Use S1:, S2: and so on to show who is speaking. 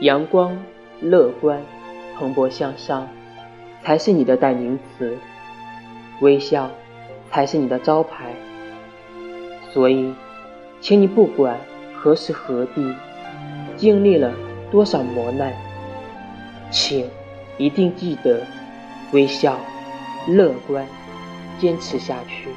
S1: 阳光乐观蓬勃向上才是你的代名词。微笑才是你的招牌。所以请你不管何时何地经历了多少磨难请一定记得微笑乐观坚持下去。